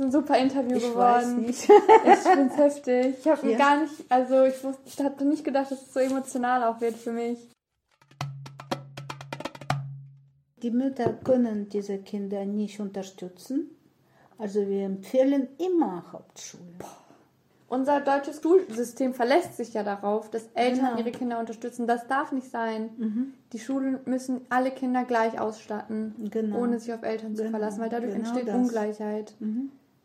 Ist ein super Interview Ich geworden. weiß nicht. Ich find's heftig. Ich habe gar nicht, also ich, wusste, ich hatte nicht gedacht, dass es so emotional auch wird für mich. Die Mütter können diese Kinder nicht unterstützen. Also wir empfehlen immer Hauptschule. Unser deutsches Schulsystem verlässt sich ja darauf, dass Eltern Genau. ihre Kinder unterstützen. Das darf nicht sein. Die Schulen müssen alle Kinder gleich ausstatten, Genau. ohne sich auf Eltern zu Genau. verlassen, weil dadurch Genau entsteht das. Ungleichheit.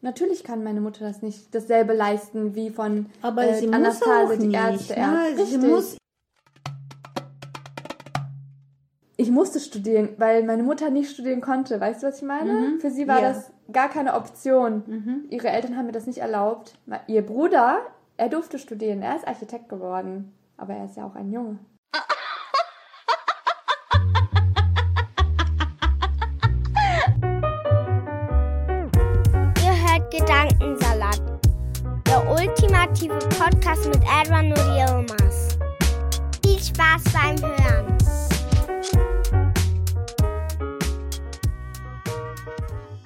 Natürlich kann meine Mutter das nicht dasselbe leisten wie von Aber äh, sie muss Anastasia, die. Ärzte. ne? Ärzte. Sie muss ich musste studieren, weil meine Mutter nicht studieren konnte. Weißt du, was ich meine? Für sie war Ja. das gar keine Option. Ihre Eltern haben mir das nicht erlaubt. Ihr Bruder, er durfte studieren. Er ist Architekt geworden. Aber er ist ja auch ein Junge. Ultimative Podcast mit Edwin und Yilmaz. Viel Spaß beim Hören.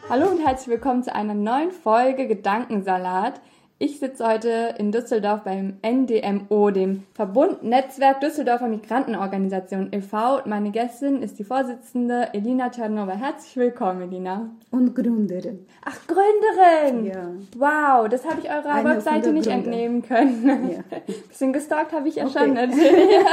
Hallo und herzlich willkommen zu einer neuen Folge Gedankensalat. Ich sitze heute in Düsseldorf beim NDMO, dem Verbund Netzwerk Düsseldorfer Migrantenorganisation e.V. Meine Gästin ist die Vorsitzende Elina Tschernova. Herzlich willkommen, Elina. und Gründerin. Ach, Gründerin! Ja. Wow, das habe ich eurer Eine Webseite nicht Gründer. entnehmen können. Ja. Bisschen gestalkt habe ich ja Okay. schon natürlich.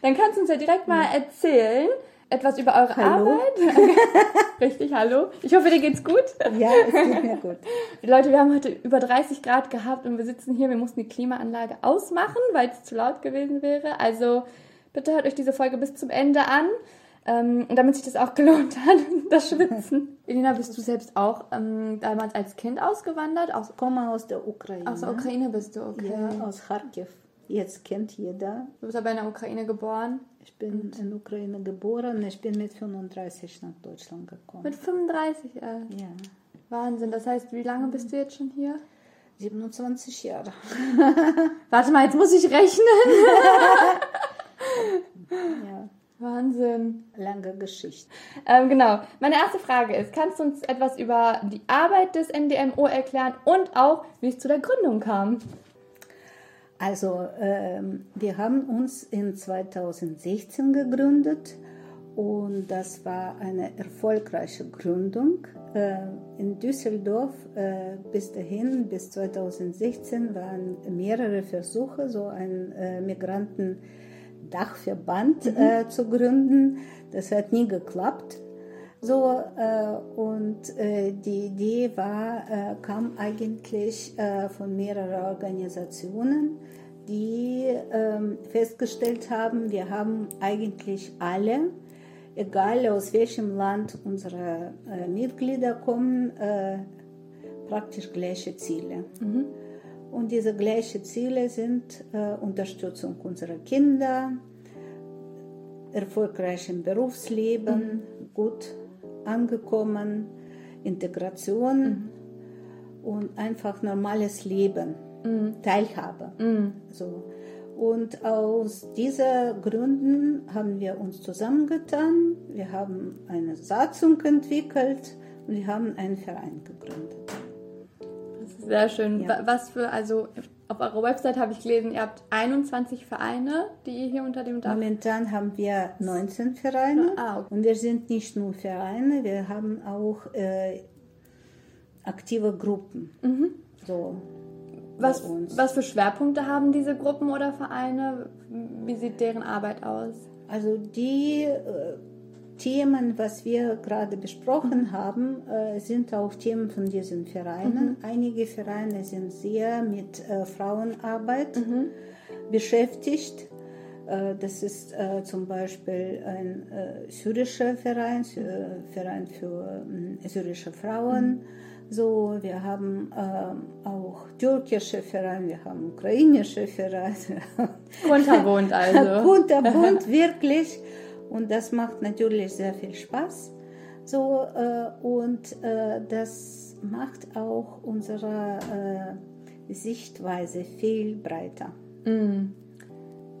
Dann kannst du uns ja direkt mal erzählen, etwas über eure Hallo. Arbeit. Richtig, hallo. Ich hoffe, dir geht's gut. Ja, es geht mir gut. Leute, wir haben heute über 30 Grad gehabt und wir sitzen hier. Wir mussten die Klimaanlage ausmachen, weil es zu laut gewesen wäre. Also bitte hört euch diese Folge bis zum Ende an, ähm, damit sich das auch gelohnt hat, das Schwitzen. Elina, bist du selbst auch ähm, damals als Kind ausgewandert? Aus, Ich komme aus der Ukraine. aus der Ukraine bist du, okay. Ja, aus Kharkiv. Jetzt kennt jeder. Du bist aber in der Ukraine geboren. Ich bin in Ukraine geboren. Ich bin mit 35 nach Deutschland gekommen. Mit 35, äh, ja, Wahnsinn. Das heißt, wie lange bist du jetzt schon hier? 27 Jahre. Warte mal, jetzt muss ich rechnen. Ja, Wahnsinn. lange Geschichte. Ähm, genau. Meine erste Frage ist, kannst du uns etwas über die Arbeit des NDMO erklären und auch, wie es zu der Gründung kam? Also, ähm, wir haben uns in 2016 gegründet und das war eine erfolgreiche Gründung. Äh, in Düsseldorf äh, bis dahin, bis 2016, waren mehrere Versuche, so einen äh, Migrantendachverband äh, zu gründen. Das hat nie geklappt. So, äh, und äh, die Idee war, äh, kam eigentlich äh, von mehreren Organisationen, die ähm, festgestellt haben, wir haben eigentlich alle, egal aus welchem Land unsere äh, Mitglieder kommen, äh, praktisch gleiche Ziele. Und diese gleichen Ziele sind Unterstützung unserer Kinder, erfolgreich im Berufsleben, gut angekommen, Integration und einfach normales Leben, Teilhabe. So. Und aus diesen Gründen haben wir uns zusammengetan, wir haben eine Satzung entwickelt und wir haben einen Verein gegründet. Das ist sehr schön. Ja. Wa- Was für, also auf eurer Website habe ich gelesen, ihr habt 21 Vereine, die ihr hier unter dem Dach. Momentan haben wir 19 Vereine Ah, okay. und wir sind nicht nur Vereine, wir haben auch äh, aktive Gruppen. So Was, was für Schwerpunkte haben diese Gruppen oder Vereine? Wie sieht deren Arbeit aus? Also die äh, Themen, was wir gerade besprochen haben, äh, sind auch Themen von diesen Vereinen. Einige Vereine sind sehr mit äh, Frauenarbeit beschäftigt. Äh, das ist äh, zum Beispiel ein äh, syrischer Verein, Verein für ähm, syrische Frauen. Mhm. So, wir haben äh, auch türkische Vereine, wir haben ukrainische Vereine. Kunterbunt also. Kunterbunt, wirklich. Und das macht natürlich sehr viel Spaß. So, äh, und äh, das macht auch unsere äh, Sichtweise viel breiter. Mm.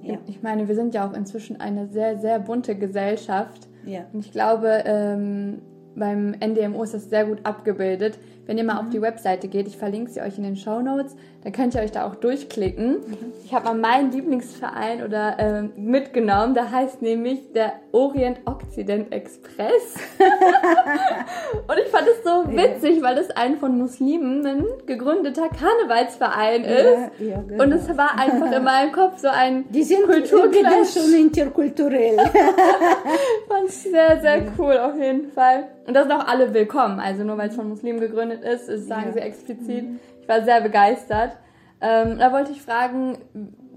Ja. Ich meine, wir sind ja auch inzwischen eine sehr, sehr bunte Gesellschaft. Ja. Und ich glaube, ähm, beim NDMO ist das sehr gut abgebildet. Wenn ihr mal mhm. auf die Webseite geht, ich verlinke sie euch in den Show Notes, dann könnt ihr euch da auch durchklicken. Mhm. Ich habe mal meinen Lieblingsverein oder äh, mitgenommen, da heißt nämlich der Orient-Occident Express. und ich fand es so witzig, ja. weil das ein von Muslimen gegründeter Karnevalsverein ist. Ja, ja, genau. Und es war einfach in meinem Kopf so ein Die sind Kulturclash. schon interkulturell. fand ich sehr, sehr cool auf jeden Fall. Und da sind auch alle willkommen. Also nur weil es von Muslimen gegründet ist, ist sagen sie explizit. Mhm. Ich war sehr begeistert. Ähm, da wollte ich fragen,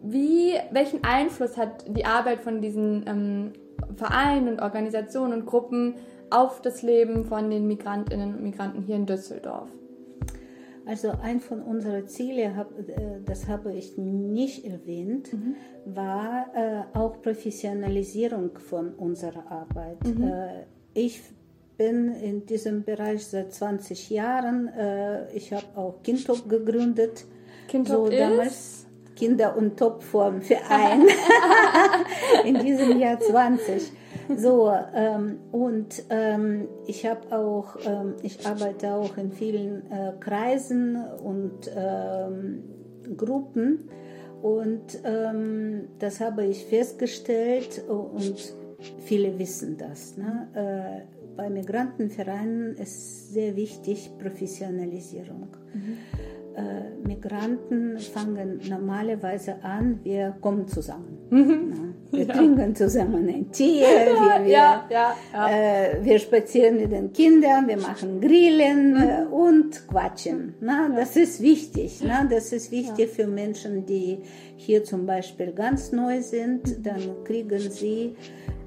wie, welchen Einfluss hat die Arbeit von diesen ähm, Vereinen und Organisationen und Gruppen auf das Leben von den Migrantinnen und Migranten hier in Düsseldorf? Also ein von unseren Zielen, äh, das habe ich nicht erwähnt, mhm. war äh, auch Professionalisierung von unserer Arbeit. Mhm. Äh, ich bin in diesem Bereich seit 20 Jahren. ich habe auch Kindtop gegründet. Kindtop so, damals Kinder- und Topformverein in diesem Jahr 20. So, ähm, und ähm, ich habe auch, ähm, ich arbeite auch in vielen äh, Kreisen und ähm, Gruppen und ähm, das habe ich festgestellt und viele wissen das. Ne? Äh, bei Migrantenvereinen ist sehr wichtig Professionalisierung. Mhm äh, Migranten fangen normalerweise an, wir kommen zusammen. Mhm. Wir ja. trinken zusammen ein Tee, wir, wir, ja, ja, äh, wir spazieren mit den Kindern, wir machen Grillen mhm. äh, und quatschen. Na, Das ist wichtig. Na? Das ist wichtig für Menschen, die hier zum Beispiel ganz neu sind. Dann kriegen sie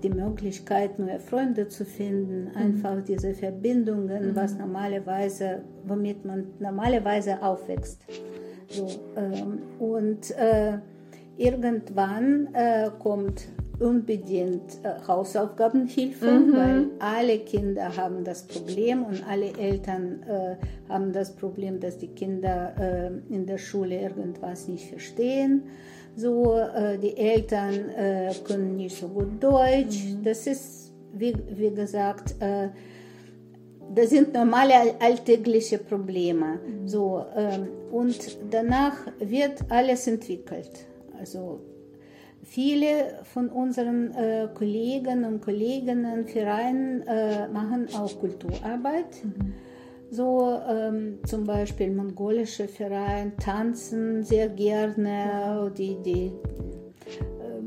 die Möglichkeit, neue Freunde zu finden, mhm. einfach diese Verbindungen, mhm. was normalerweise, womit man normalerweise aufwächst. So, ähm, und äh, irgendwann äh, kommt unbedingt äh, Hausaufgabenhilfe, mhm. weil alle Kinder haben das Problem und alle Eltern äh, haben das Problem, dass die Kinder äh, in der Schule irgendwas nicht verstehen so, äh, die Eltern äh, können nicht so gut Deutsch. Mhm. Das ist, wie, wie gesagt, äh, das sind normale alltägliche Probleme. Mhm. So, ähm, und danach wird alles entwickelt. Also viele von unseren äh, Kollegen und Kolleginnen, Vereinen äh, machen auch Kulturarbeit. Mhm. So ähm, zum Beispiel mongolische Verein tanzen sehr gerne, die, die ähm,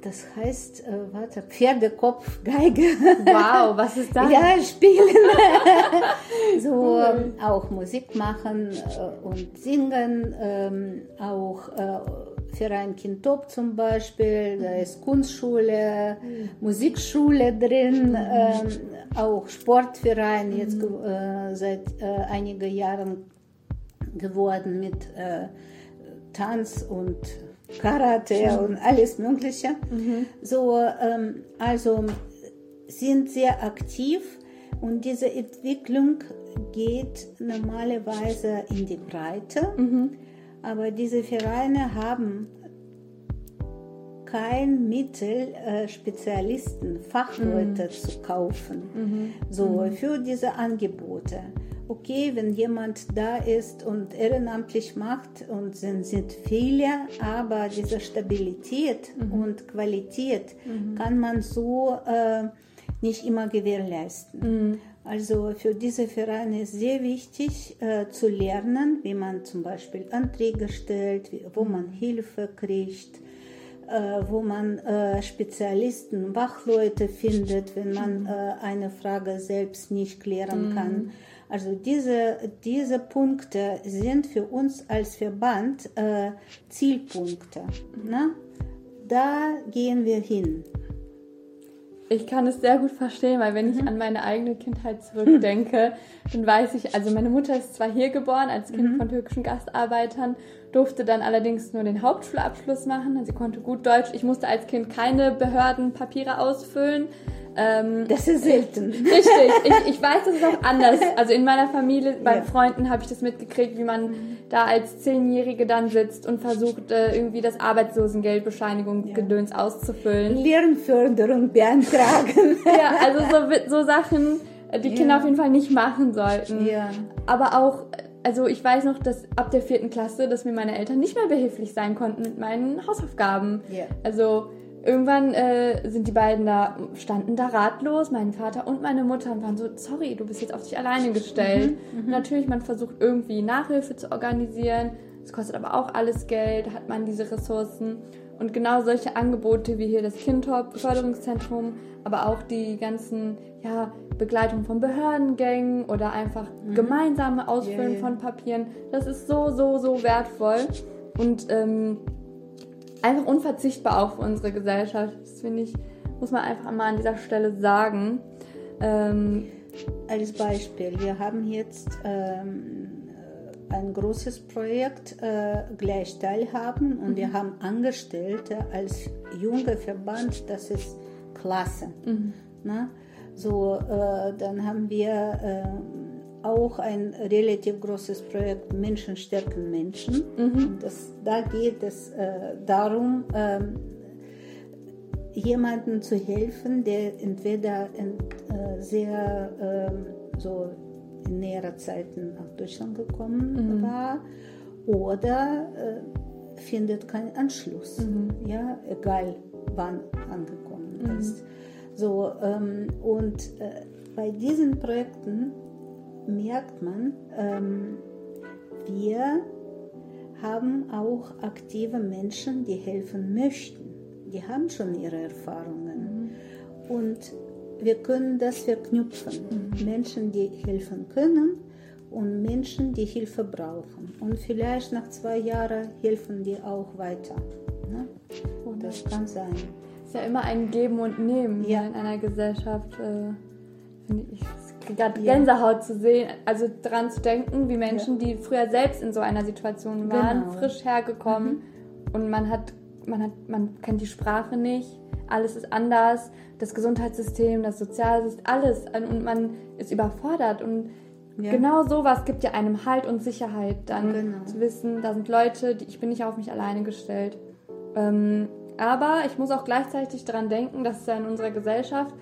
das heißt, äh, warte, Pferdekopfgeige. Wow, was ist das? ja, spielen. so ähm, auch Musik machen äh, und singen, ähm, auch äh, Verein Kintop zum Beispiel, da ist Kunstschule. Musikschule drin, ähm, auch Sportverein jetzt äh, seit äh, einigen Jahren geworden mit äh, Tanz und Karate und alles Mögliche. Mhm. So, ähm, also sind sehr aktiv und diese Entwicklung geht normalerweise in die Breite. Mhm. Aber diese Vereine haben kein Mittel, äh, Spezialisten, Fachleute mhm. zu kaufen, mhm. so mhm. für diese Angebote. Okay, wenn jemand da ist und ehrenamtlich macht und sind, sind viele, aber diese Stabilität mhm. und Qualität mhm. kann man so äh, nicht immer gewährleisten. Also für diese Vereine ist sehr wichtig äh, zu lernen, wie man zum Beispiel Anträge stellt, wie, wo man Hilfe kriegt, äh, wo man äh, Spezialisten, Wachleute findet, wenn man äh, eine Frage selbst nicht klären mhm. kann. Also diese, diese Punkte sind für uns als Verband äh, Zielpunkte. Ne? da gehen wir hin. Ich kann es sehr gut verstehen, weil wenn ich an meine eigene Kindheit zurückdenke, dann weiß ich, also meine Mutter ist zwar hier geboren als Kind von türkischen Gastarbeitern, durfte dann allerdings nur den Hauptschulabschluss machen. Sie konnte gut Deutsch. Ich musste als Kind keine Behördenpapiere ausfüllen. Ähm, Das ist selten. Richtig, ich, ich weiß, das ist auch anders. Also in meiner Familie, bei Ja. Freunden habe ich das mitgekriegt, wie man da als Zehnjährige dann sitzt und versucht, äh, irgendwie das Arbeitslosengeldbescheinigung Gedöns auszufüllen. Lernförderung beantragen. Ja, also so, so Sachen, äh, die Kinder Ja. auf jeden Fall nicht machen sollten. Ja. Aber auch, also ich weiß noch, dass ab der vierten Klasse, dass mir meine Eltern nicht mehr behilflich sein konnten mit meinen Hausaufgaben. Ja. Also irgendwann äh, sind die beiden da, standen da ratlos, mein Vater und meine Mutter und waren so, sorry, du bist jetzt auf dich alleine gestellt. Und natürlich, man versucht irgendwie Nachhilfe zu organisieren. Es kostet aber auch alles Geld, hat man diese Ressourcen. Und genau solche Angebote wie hier das Kindtop Förderungszentrum, aber auch die ganzen ja, Begleitung von Behördengängen oder einfach gemeinsame Ausfüllen ja. von Papieren, das ist so, so, so wertvoll. Und ähm, einfach unverzichtbar auch für unsere Gesellschaft. Das finde ich, muss man einfach mal an dieser Stelle sagen. Ähm, Als Beispiel, wir haben jetzt ähm, ein großes Projekt äh, gleich teilhaben und wir haben Angestellte als junger Verband, das ist klasse. Ne? So, äh, dann haben wir äh, auch ein relativ großes Projekt Menschen stärken Menschen. Und das, da geht es äh, darum, ähm, jemandem zu helfen, der entweder in, äh, sehr ähm, so in näherer Zeit nach Deutschland gekommen war oder äh, findet keinen Anschluss, ja, egal wann angekommen ist. So, ähm, und äh, bei diesen Projekten merkt man, ähm, wir haben auch aktive Menschen, die helfen möchten. Die haben schon ihre Erfahrungen. Und wir können das verknüpfen. Menschen, die helfen können und Menschen, die Hilfe brauchen. Und vielleicht nach zwei Jahren helfen die auch weiter. Ne? Das kann sein. ist ja immer ein Geben und Nehmen Ja. in einer Gesellschaft. Äh, finde ich gerade Ja. Gänsehaut zu sehen, also dran zu denken, wie Menschen, die früher selbst in so einer Situation waren, Genau. frisch hergekommen und man hat, man hat, man kennt die Sprache nicht, alles ist anders, das Gesundheitssystem, das Sozialsystem, alles und man ist überfordert und Ja. genau sowas gibt ja einem Halt und Sicherheit, dann Genau. zu wissen, da sind Leute, die, ich bin nicht auf mich alleine gestellt. Ähm, aber ich muss auch gleichzeitig daran denken, dass ja in unserer Gesellschaft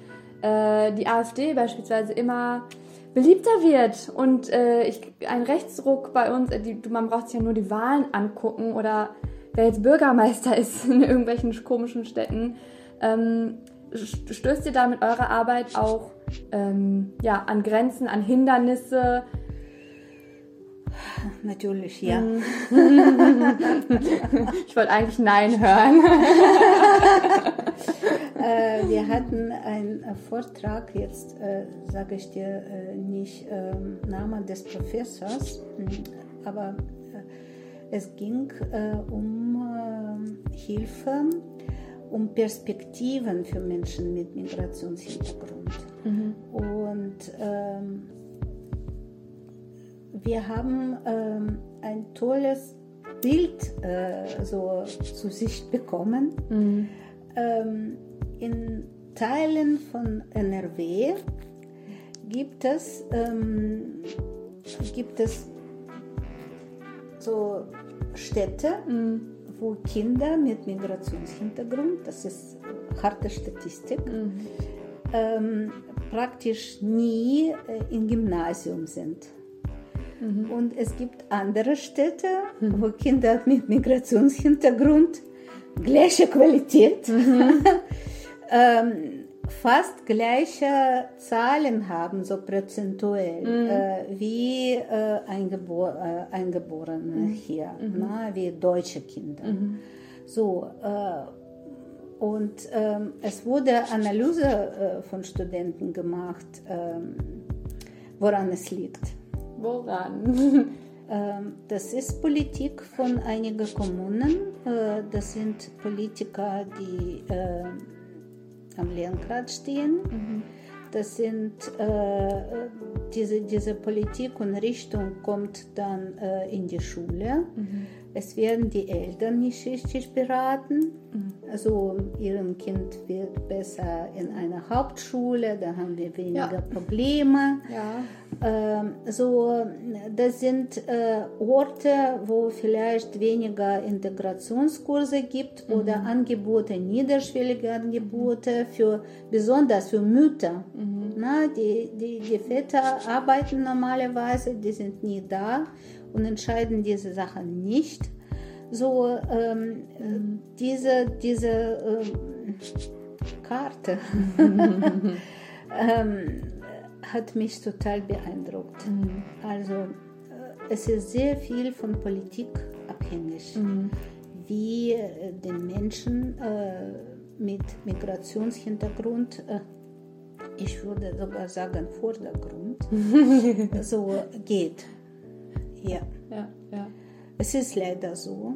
äh, die AfD beispielsweise immer beliebter wird und äh, ich, ein Rechtsruck bei uns, äh, die, man braucht sich ja nur die Wahlen angucken oder wer jetzt Bürgermeister ist in irgendwelchen komischen Städten. Ähm, st- stößt ihr da mit eurer Arbeit auch ähm, ja, an Grenzen, an Hindernisse? Natürlich, ja. Ich wollte eigentlich Nein hören. Äh, wir hatten einen Vortrag, jetzt äh, sage ich dir äh, nicht ähm, Namen des Professors, mh, aber es ging um Hilfe, um Perspektiven für Menschen mit Migrationshintergrund. Und ähm, wir haben ähm, ein tolles Bild äh, so zu Sicht bekommen. Ähm, in Teilen von NRW gibt es, ähm, gibt es so Städte, wo Kinder mit Migrationshintergrund, das ist harte Statistik, ähm, praktisch nie äh, im Gymnasium sind. Und es gibt andere Städte, wo Kinder mit Migrationshintergrund gleiche Qualität, ähm, fast gleiche Zahlen haben, so prozentuell, äh, wie äh, Eingebor äh, Eingeborene hier, na, wie deutsche Kinder. So, äh, und ähm, es wurde Analyse äh, von Studenten gemacht, ähm, woran es liegt. Woran? Ähm, Das ist Politik von einigen Kommunen, Äh, das sind Politiker, die äh, am Lenkrad stehen. Mhm. Das sind äh, diese, diese Politik und Richtung kommt dann in die Schule. Mhm. Es werden die Eltern nicht richtig beraten. Mhm. Also ihrem Kind wird besser in einer Hauptschule, da haben wir weniger ja. Probleme. Ja. Ähm, so, das sind äh, Orte, wo vielleicht weniger Integrationskurse gibt mhm. oder Angebote, niederschwellige Angebote für besonders für Mütter. Mhm. Na, die, die, die Väter arbeiten normalerweise, die sind nie da und entscheiden diese Sachen nicht. So ähm, diese, diese ähm, Karte ähm, hat mich total beeindruckt. Mhm. Also äh, es ist sehr viel von Politik abhängig, mhm. wie äh, den Menschen äh, mit Migrationshintergrund äh, ich würde sogar sagen Vordergrund, so geht. Ja. ja, ja. Es ist leider so.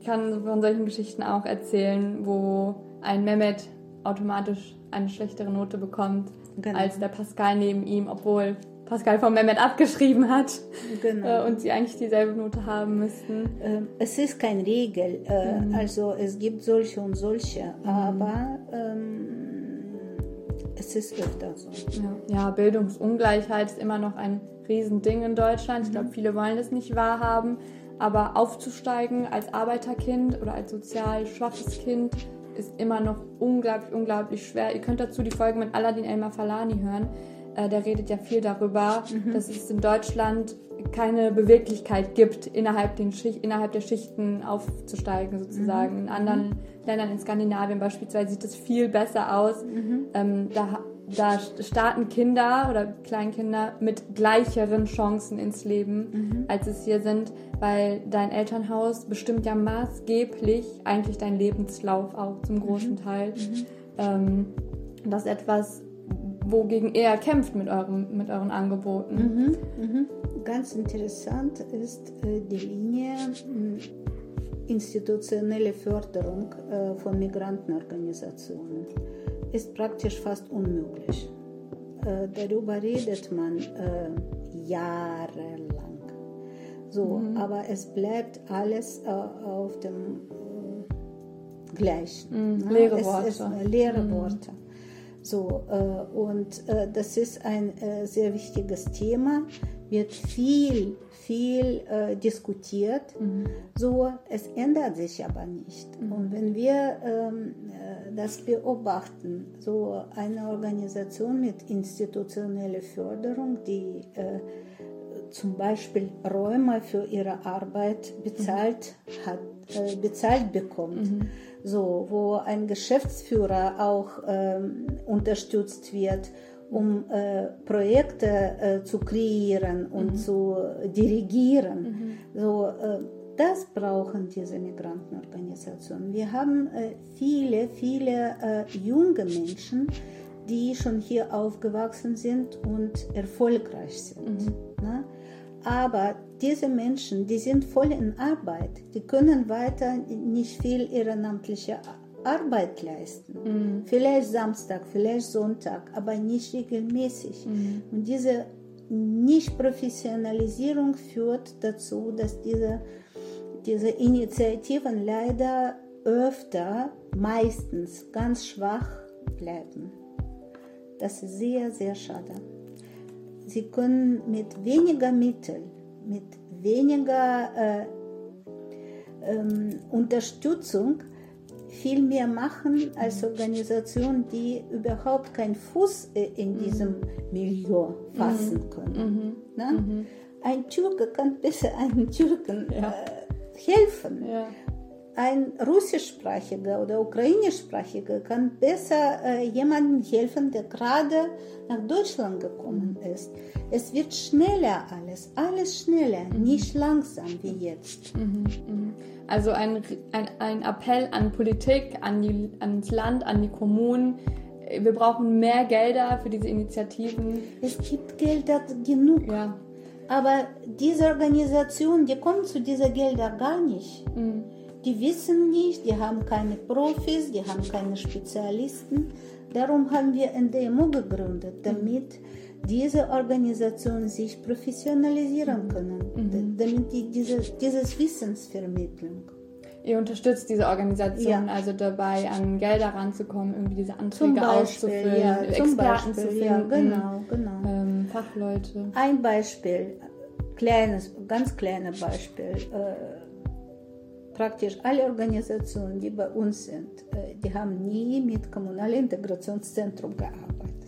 Ich kann von solchen Geschichten auch erzählen, wo ein Mehmet automatisch eine schlechtere Note bekommt genau. als der Pascal neben ihm, obwohl Pascal von Mehmet abgeschrieben hat genau. Äh, und sie eigentlich dieselbe Note haben müssten. Ähm, es ist keine Regel, äh, mhm. also es gibt solche und solche, mhm. aber ähm, es ist öfter so. Ja. ja, Bildungsungleichheit ist immer noch ein Riesending in Deutschland. Ich glaube, mhm. viele wollen das nicht wahrhaben. Aber aufzusteigen als Arbeiterkind oder als sozial schwaches Kind ist immer noch unglaublich, unglaublich schwer. Ihr könnt dazu die Folge mit Aladdin Elmar Falani hören. Äh, der redet ja viel darüber, mhm. dass es in Deutschland keine Beweglichkeit gibt, innerhalb, den Schicht, innerhalb der Schichten aufzusteigen, sozusagen. Mhm. In anderen mhm. Ländern, in Skandinavien beispielsweise, sieht das viel besser aus. Mhm. Ähm, da da starten Kinder oder Kleinkinder mit gleicheren Chancen ins Leben, mhm. als es hier sind, weil dein Elternhaus bestimmt ja maßgeblich eigentlich dein Lebenslauf auch zum großen mhm. Teil. Mhm. Ähm, das ist etwas, wogegen er kämpft mit, eurem, mit euren Angeboten. Mhm. Mhm. Ganz interessant ist äh, die Linie institutionelle Förderung äh, von Migrantenorganisationen ist praktisch fast unmöglich. Äh, darüber redet man jahrelang. So, mhm. aber es bleibt alles auf dem gleichen. Mhm. Leere Worte. Es, es, leere mhm. Worte. So, äh, und äh, das ist ein sehr wichtiges Thema, wird viel, viel äh, diskutiert. Mhm. So, es ändert sich aber nicht. Mhm. Und wenn wir ähm, äh, das beobachten, so eine Organisation mit institutioneller Förderung, die äh, zum Beispiel Räume für ihre Arbeit bezahlt hat, äh, bezahlt bekommt. So, wo ein Geschäftsführer auch ähm, unterstützt wird um äh, Projekte äh, zu kreieren und mhm. zu dirigieren. Mhm. So, äh, das brauchen diese Migrantenorganisationen. Wir haben äh, viele, viele äh, junge Menschen, die schon hier aufgewachsen sind und erfolgreich sind. Mhm. Ne? Aber diese Menschen, die sind voll in Arbeit, die können weiter nicht viel ehrenamtliche Arbeit Arbeit leisten. Mhm. Vielleicht Samstag, vielleicht Sonntag, aber nicht regelmäßig. Mhm. Und diese Nicht-Professionalisierung führt dazu, dass diese, diese Initiativen leider öfter, meistens ganz schwach bleiben. Das ist sehr, sehr schade. Sie können mit weniger Mitteln, mit weniger äh, ähm, Unterstützung viel mehr machen als Organisationen, die überhaupt keinen Fuß äh, in mhm. diesem Milieu fassen mhm. können. Mhm. Mhm. Ein Türke kann besser einem Türken ja. äh, helfen. Ja. Ein russischsprachiger oder ukrainischsprachiger kann besser äh, jemandem helfen, der gerade nach Deutschland gekommen mhm. ist. Es wird schneller alles, alles schneller, mhm. nicht langsam wie jetzt. Also ein, ein, ein Appell an Politik, an die, ans Land, an die Kommunen. Wir brauchen mehr Gelder für diese Initiativen. Es gibt Gelder genug. Ja. Aber diese Organisation, die kommt zu diesen Geldern gar nicht. Mhm. Die wissen nicht, die haben keine Profis, die haben keine Spezialisten. Darum haben wir NDMO gegründet, damit diese Organisationen sich professionalisieren können, mhm. damit die diese, dieses Wissens vermitteln. Ihr unterstützt diese Organisation ja. also dabei, an Gelder ranzukommen, irgendwie diese Anträge Beispiel, auszufüllen, ja, Experten Beispiel, zu finden, ja, genau, genau. Ähm, Fachleute. Ein Beispiel, kleines, ganz kleines Beispiel. Äh, praktisch alle Organisationen, die bei uns sind, die haben nie mit kommunalem Integrationszentrum gearbeitet.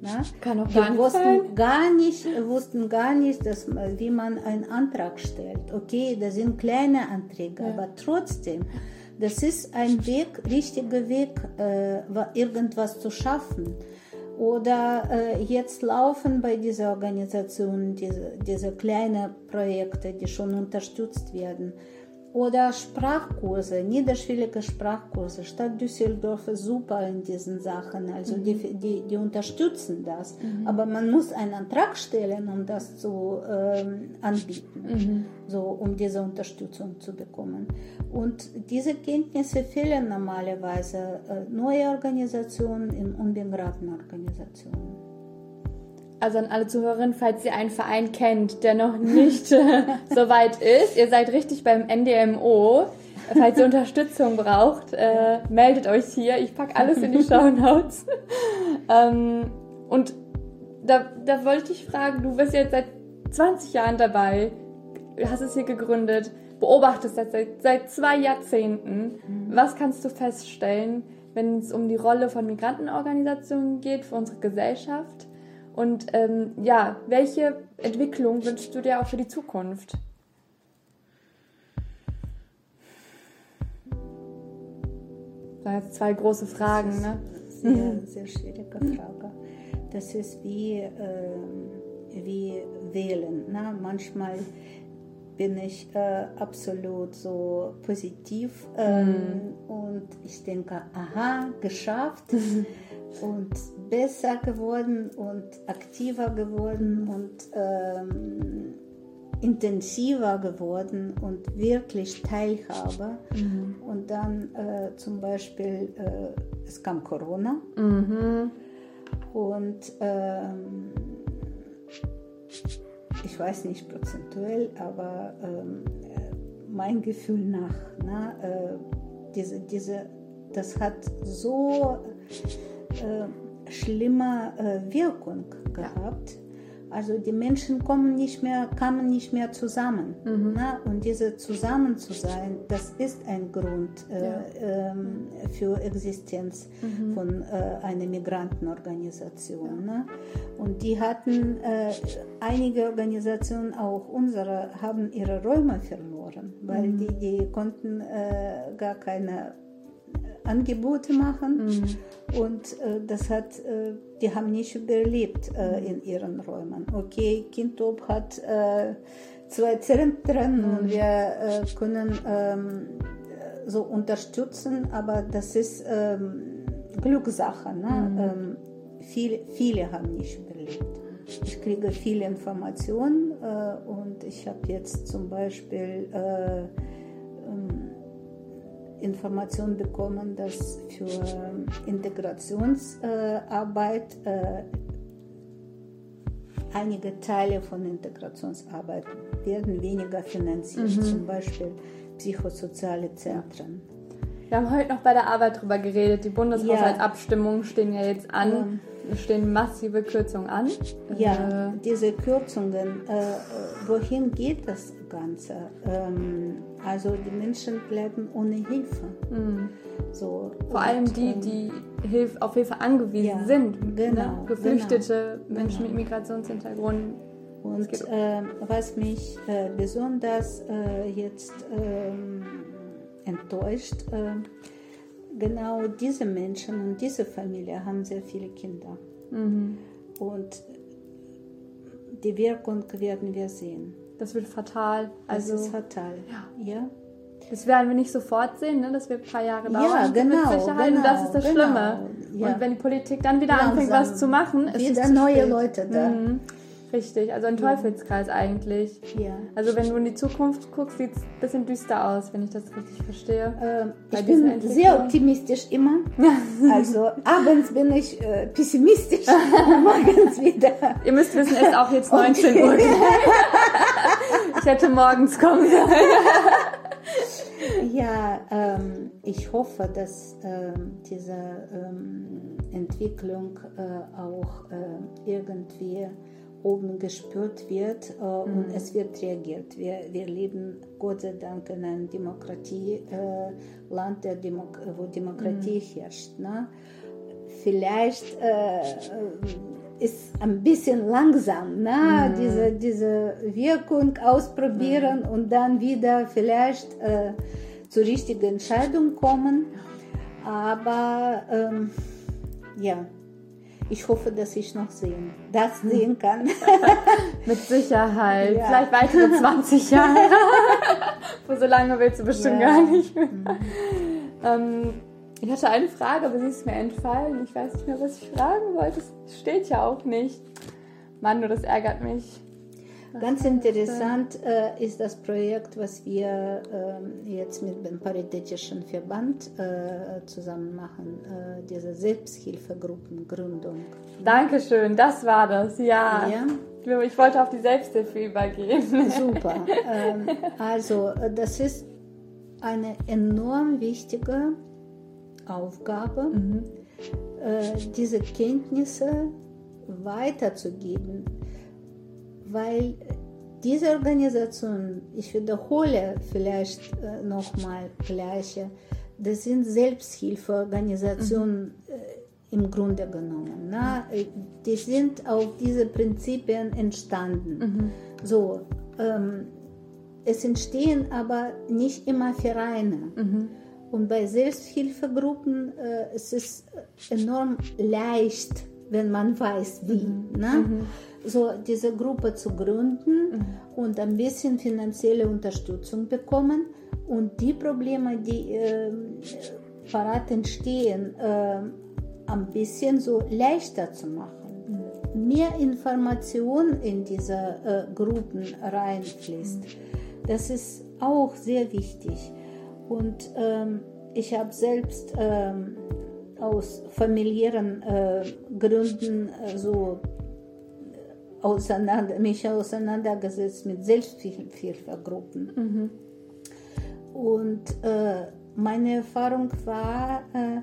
Na? Kann auch gar nicht wussten sein. gar nicht, wussten gar nicht, dass, wie man einen Antrag stellt. Okay, das sind kleine Anträge, ja. aber trotzdem, das ist ein Weg, richtiger Weg, äh, irgendwas zu schaffen. Oder äh, jetzt laufen bei dieser Organisation diese, diese kleinen Projekte, die schon unterstützt werden. Oder Sprachkurse, niederschwellige Sprachkurse. Stadt Düsseldorf ist super in diesen Sachen. Also mhm. die, die, die unterstützen das. Mhm. Aber man muss einen Antrag stellen, um das zu ähm, anbieten, mhm. so, um diese Unterstützung zu bekommen. Und diese Kenntnisse fehlen normalerweise äh, neue Organisationen in unbegratenen Organisationen also an alle Zuhörerinnen, falls ihr einen Verein kennt, der noch nicht so weit ist, ihr seid richtig beim NDMO. Falls ihr Unterstützung braucht, äh, meldet euch hier. Ich packe alles in die Show Notes. ähm, und da, da wollte ich fragen, du bist jetzt seit 20 Jahren dabei, hast es hier gegründet, beobachtest das seit, seit zwei Jahrzehnten. Mhm. Was kannst du feststellen, wenn es um die Rolle von Migrantenorganisationen geht für unsere Gesellschaft? Und ähm, ja, welche Entwicklung wünschst du dir auch für die Zukunft? Das sind jetzt zwei große Fragen, ne? Sehr, sehr schwierige Frage. Das ist wie, äh, wie wählen. Ne? Manchmal bin ich äh, absolut so positiv ähm, mm. und ich denke, aha, geschafft. und besser geworden und aktiver geworden und ähm, intensiver geworden und wirklich Teilhabe. Mhm. Und dann äh, zum Beispiel, äh, es kam Corona mhm. und ähm, ich weiß nicht prozentuell, aber ähm, mein Gefühl nach, na, äh, diese, diese, das hat so äh, schlimme äh, Wirkung gehabt. Also die Menschen kommen nicht mehr, kamen nicht mehr zusammen. Mhm. Ne? Und diese zusammen zu sein, das ist ein Grund äh, ja. ähm, für Existenz mhm. von äh, einer Migrantenorganisation. Ja. Ne? Und die hatten, äh, einige Organisationen, auch unsere, haben ihre Räume verloren, weil mhm. die, die konnten äh, gar keine Angebote machen mhm. und äh, das hat, äh, die haben nicht überlebt äh, in ihren Räumen. Okay, Kindtop hat äh, zwei Zentren mhm. und wir äh, können ähm, so unterstützen, aber das ist ähm, Glückssache. Ne? Mhm. Ähm, viele, viele haben nicht überlebt. Ich kriege viele Informationen äh, und ich habe jetzt zum Beispiel Information bekommen, dass für Integrationsarbeit äh, einige Teile von Integrationsarbeit werden weniger finanziert, mhm. zum Beispiel psychosoziale Zentren. Wir haben heute noch bei der Arbeit darüber geredet. Die Bundeshaushaltsabstimmungen stehen ja jetzt an. Stehen massive Kürzungen an. Ja, äh, diese Kürzungen, äh, wohin geht das Ganze? Ähm, also die Menschen bleiben ohne Hilfe. Mhm. So, Vor allem die, ähm, die Hilf auf Hilfe angewiesen ja, sind. Ne? Genau. Ne? Geflüchtete genau, Menschen genau. mit Migrationshintergrund. Und äh, was mich äh, besonders äh, jetzt ähm, enttäuscht, äh, genau diese Menschen und diese Familie haben sehr viele Kinder. Mhm. Und die Wirkung werden wir sehen. Das wird fatal. Also, das ist fatal. Ja. ja. Das werden wir nicht sofort sehen, ne? das wird ein paar Jahre dauern. Ja, genau. genau das ist das genau, Schlimme. Ja. Und wenn die Politik dann wieder Langsam. anfängt, was zu machen, ist wieder neue Leute da. Mhm. Richtig, also ein Teufelskreis eigentlich. Ja. Also wenn du in die Zukunft guckst, sieht es ein bisschen düster aus, wenn ich das richtig verstehe. Ähm, ich bin sehr optimistisch immer. Also abends bin ich äh, pessimistisch, morgens wieder. Ihr müsst wissen, es ist auch jetzt 19 Uhr. Ich hätte morgens kommen sollen. Ja, ähm, ich hoffe, dass ähm, diese ähm, Entwicklung äh, auch äh, irgendwie oben gespürt wird äh, und es wird reagiert. Wir, wir leben Gott sei Dank in einem Demokratieland, äh, Demok wo Demokratie herrscht. Ne? Vielleicht äh, ist ein bisschen langsam, ne? diese, diese Wirkung ausprobieren und dann wieder vielleicht äh, zur richtigen Entscheidung kommen. Aber ähm, ja, ich hoffe, dass ich noch sehen, das sehen kann. Mit Sicherheit. Ja. Vielleicht weitere 20 Jahre. Für so lange willst du bestimmt Ja. gar nicht. ähm, ich hatte eine Frage, aber sie ist mir entfallen. Ich weiß nicht mehr, was ich fragen wollte. Es steht ja auch nicht. Mann, du, das ärgert mich. Ganz interessant äh, ist das Projekt, was wir ähm, jetzt mit dem Paritätischen Verband äh, zusammen machen, äh, diese Selbsthilfegruppengründung. Dankeschön, das war das. Ja. Ja. Ich wollte auf die Selbsthilfe übergehen. Super. ähm, also, äh, das ist eine enorm wichtige Aufgabe, äh, diese Kenntnisse weiterzugeben, weil diese Organisation, ich wiederhole vielleicht äh, nochmal gleiche, das sind Selbsthilfeorganisationen äh, im Grunde genommen. Na? Die sind auf diese Prinzipien entstanden. So, ähm, es entstehen aber nicht immer Vereine. Und bei Selbsthilfegruppen äh, es ist es enorm leicht, wenn man weiß, wie. Ne? So diese Gruppe zu gründen und ein bisschen finanzielle Unterstützung bekommen und die Probleme, die äh, parat entstehen, äh, ein bisschen so leichter zu machen mehr Information in diese äh, Gruppen reinfließt. Das ist auch sehr wichtig. Und ähm, ich habe selbst ähm, aus familiären äh, Gründen äh, so auseinander, mich auseinandergesetzt mit Selbsthilfegruppen. Und äh, meine Erfahrung war, äh,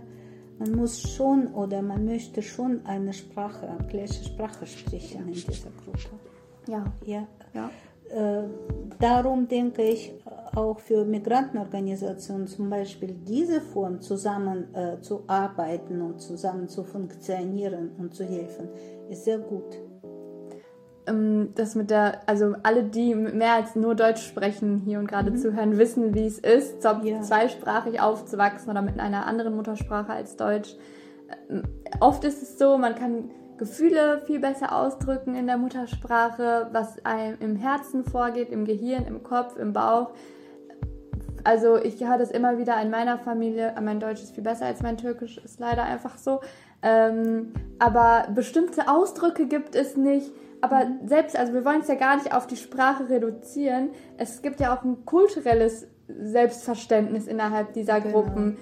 man muss schon oder man möchte schon eine Sprache, gleiche Sprache sprechen in dieser Gruppe. Ja. Ja. Ja. Äh, darum denke ich auch für Migrantenorganisationen zum Beispiel diese Form zusammen äh, zu arbeiten und zusammen zu funktionieren und zu helfen, ist sehr gut. Ähm, das mit der, also alle, die mehr als nur Deutsch sprechen hier und gerade zuhören, wissen, wie es ist, so Ja. zweisprachig aufzuwachsen oder mit einer anderen Muttersprache als Deutsch. Ähm, Oft ist es so, man kann Gefühle viel besser ausdrücken in der Muttersprache, was einem im Herzen vorgeht, im Gehirn, im Kopf, im Bauch. Also ich höre das immer wieder in meiner Familie. Mein Deutsch ist viel besser als mein Türkisch, ist leider einfach so. Ähm, aber bestimmte Ausdrücke gibt es nicht. Aber selbst, also wir wollen es ja gar nicht auf die Sprache reduzieren. Es gibt ja auch ein kulturelles Selbstverständnis innerhalb dieser Genau. Gruppen.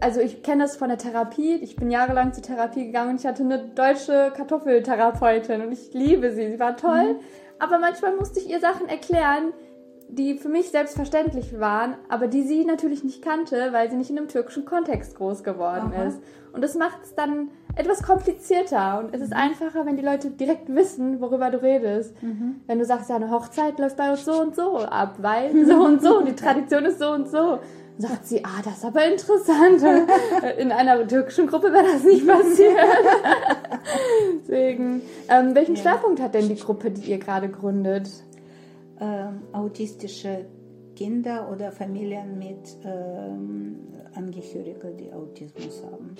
Also ich kenne das von der Therapie. Ich bin jahrelang zur Therapie gegangen und ich hatte eine deutsche Kartoffeltherapeutin und ich liebe sie. Sie war toll. Aber manchmal musste ich ihr Sachen erklären, die für mich selbstverständlich waren, aber die sie natürlich nicht kannte, weil sie nicht in einem türkischen Kontext groß geworden Aha. ist. Und das macht es dann etwas komplizierter und es ist einfacher, wenn die Leute direkt wissen, worüber du redest. Wenn du sagst, ja, eine Hochzeit läuft bei uns so und so ab, weil so und so und die Tradition ist so und so. Dann sagt sie, ah, das ist aber interessant. In einer türkischen Gruppe wäre das nicht passiert. Deswegen, ähm, welchen Schwerpunkt hat denn die Gruppe, die ihr gerade gründet? Ähm, autistische Kinder oder Familien mit ähm, Angehörigen, die Autismus haben.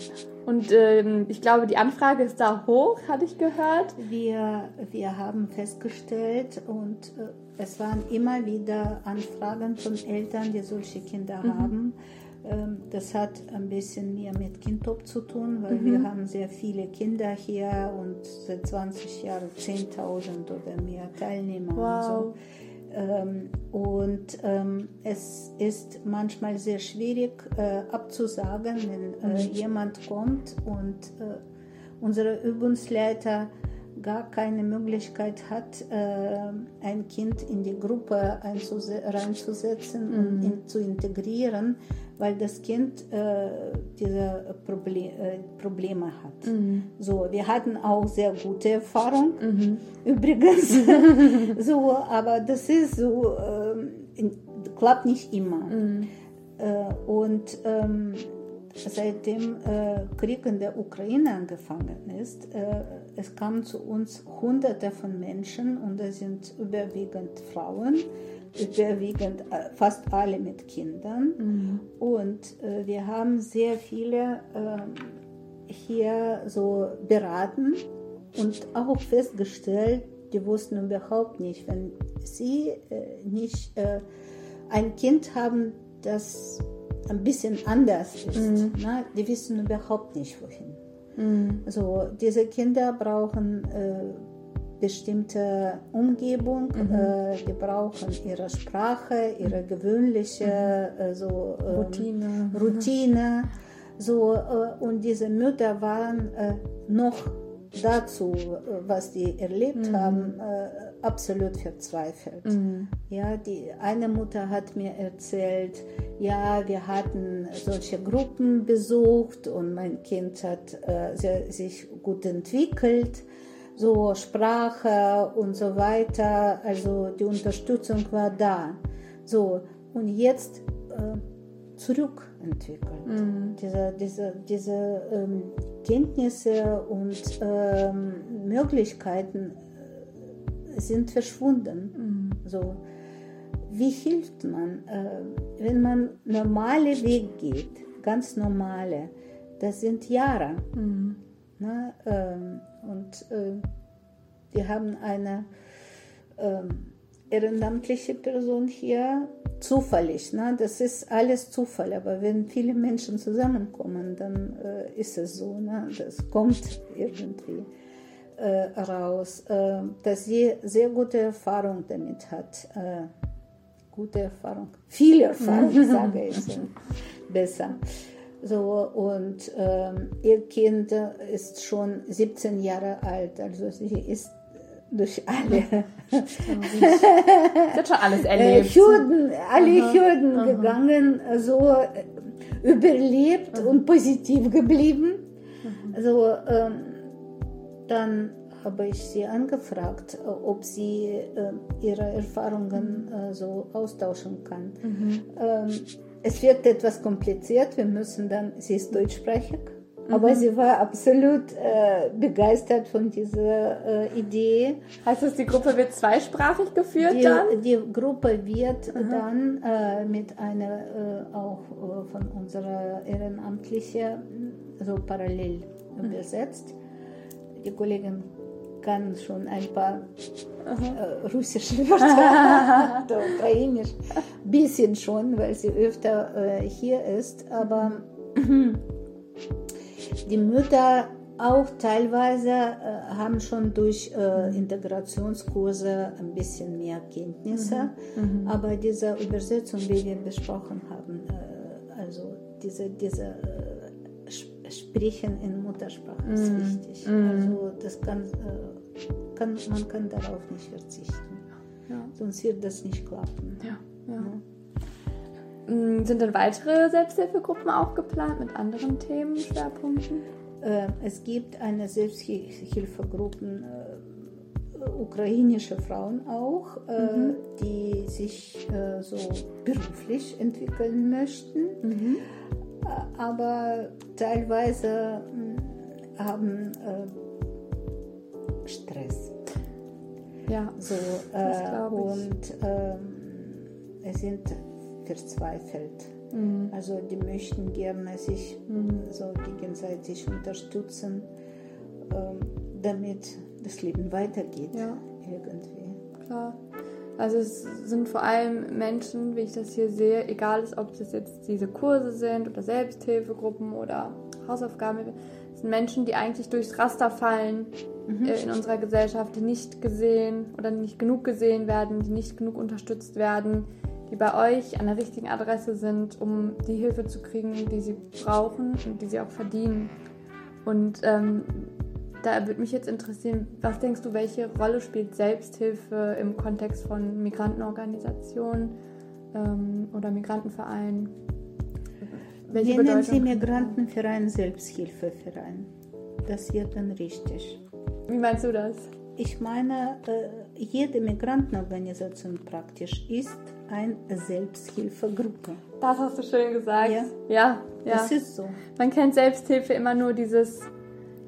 Und ähm, ich glaube, die Anfrage ist da hoch, hatte ich gehört. Wir, wir haben festgestellt und äh, es waren immer wieder Anfragen von Eltern, die solche Kinder haben. Ähm, das hat ein bisschen mehr mit Kindtop zu tun, weil mhm. wir haben sehr viele Kinder hier und seit 20 Jahren 10.000 oder mehr Teilnehmer. Wow. Und, so. Ähm, und ähm, es ist manchmal sehr schwierig äh, abzusagen, wenn äh, mhm. jemand kommt und äh, unsere Übungsleiter gar keine Möglichkeit hat, äh, ein Kind in die Gruppe reinzusetzen mhm. und ihn zu integrieren, weil das Kind äh, diese Proble äh, Probleme hat. Mhm. So, wir hatten auch sehr gute Erfahrung mhm. übrigens. so, aber das ist so, äh, klappt nicht immer. Mhm. Und ähm, seitdem äh, Krieg in der Ukraine angefangen ist, äh, es kamen zu uns Hunderte von Menschen und es sind überwiegend Frauen, überwiegend äh, fast alle mit Kindern. Mhm. Und äh, wir haben sehr viele ähm, hier so beraten und auch festgestellt, die wussten überhaupt nicht, wenn sie äh, nicht äh, ein Kind haben, das ein bisschen anders ist. Mhm. Ne? Die wissen überhaupt nicht wohin. Mhm. Also diese Kinder brauchen äh, bestimmte Umgebung, mhm. äh, die brauchen ihre Sprache, ihre gewöhnliche mhm. äh, so, ähm, Routine. Routine. So, äh, und diese Mütter waren äh, noch dazu, äh, was die erlebt mhm. haben, absolut verzweifelt. Mhm. Ja, die eine Mutter hat mir erzählt, ja, wir hatten solche Gruppen besucht und mein Kind hat äh, sehr, sich gut entwickelt, so Sprache und so weiter. Also die Unterstützung war da. So und jetzt äh, zurückentwickelt. Mhm. Diese, diese, diese ähm, Kenntnisse und ähm, Möglichkeiten sind verschwunden. Mhm. So, wie hilft man, äh, wenn man normale Weg geht, ganz normale, das sind Jahre. Mhm. Na, ähm, und äh, wir haben eine ähm, ehrenamtliche Person hier zufällig. Ne? Das ist alles Zufall. Aber wenn viele Menschen zusammenkommen, dann äh, ist es so. Ne? Das kommt irgendwie äh, raus. Äh, dass sie sehr gute Erfahrung damit hat. Äh, gute Erfahrung. Viel Erfahrung, sage ich so. besser. So, und ähm, ihr Kind ist schon 17 Jahre alt, also sie ist durch alle. Schon alles erlebt. Äh, Hürden, alle aha, Hürden aha. gegangen, so äh, überlebt aha. und positiv geblieben. Also ähm, dann habe ich sie angefragt, äh, ob sie äh, ihre Erfahrungen äh, so austauschen kann. Mhm. Ähm, es wird etwas kompliziert, wir müssen dann, sie ist deutschsprachig, aber mhm. sie war absolut begeistert von dieser Idee. Heißt das, die Gruppe wird zweisprachig geführt die, dann? Die Gruppe wird mhm. dann mit einer auch von unserer Ehrenamtlichen so parallel mhm. übersetzt. Die Kollegin kann schon ein paar äh, russische Wörter ukrainisch, bisschen schon, weil sie öfter hier ist, aber die Mütter auch teilweise äh, haben schon durch äh, Integrationskurse ein bisschen mehr Kenntnisse, mhm. Mhm. aber diese Übersetzung, wie wir besprochen haben, äh, also diese, diese äh, Sprechen in Muttersprache mhm. ist wichtig. Mhm. Also das kann, äh, kann, man kann darauf nicht verzichten, ja. sonst wird das nicht klappen. Ja. Ja. Mm, sind denn weitere Selbsthilfegruppen auch geplant mit anderen Themenschwerpunkten? Äh, es gibt eine Selbsthilfegruppe äh, ukrainische Frauen auch, äh, mhm. die sich so beruflich entwickeln möchten, mhm. Aber teilweise mm, haben Stress. Ja, so, äh, und es sind verzweifelt. Mhm. Also die möchten gerne sich mhm. so gegenseitig unterstützen, ähm, damit das Leben weitergeht ja. irgendwie. Klar. Also es sind vor allem Menschen, wie ich das hier sehe, egal ist, ob das jetzt diese Kurse sind oder Selbsthilfegruppen oder Hausaufgaben, es sind Menschen, die eigentlich durchs Raster fallen mhm. äh, in unserer Gesellschaft, die nicht gesehen oder nicht genug gesehen werden, die nicht genug unterstützt werden, die bei euch an der richtigen Adresse sind, um die Hilfe zu kriegen, die sie brauchen und die sie auch verdienen. Und ähm, da würde mich jetzt interessieren, was denkst du, welche Rolle spielt Selbsthilfe im Kontext von Migrantenorganisationen ähm, oder Migrantenvereinen? Welche Nennen Bedeutung Sie Migrantenverein Selbsthilfeverein. Das wird dann richtig. Wie meinst du das? Ich meine, äh, jede Migrantenorganisation praktisch ist eine Selbsthilfegruppe. Das hast du schön gesagt. Ja, ja. ja. Das ist so. Man kennt Selbsthilfe immer nur dieses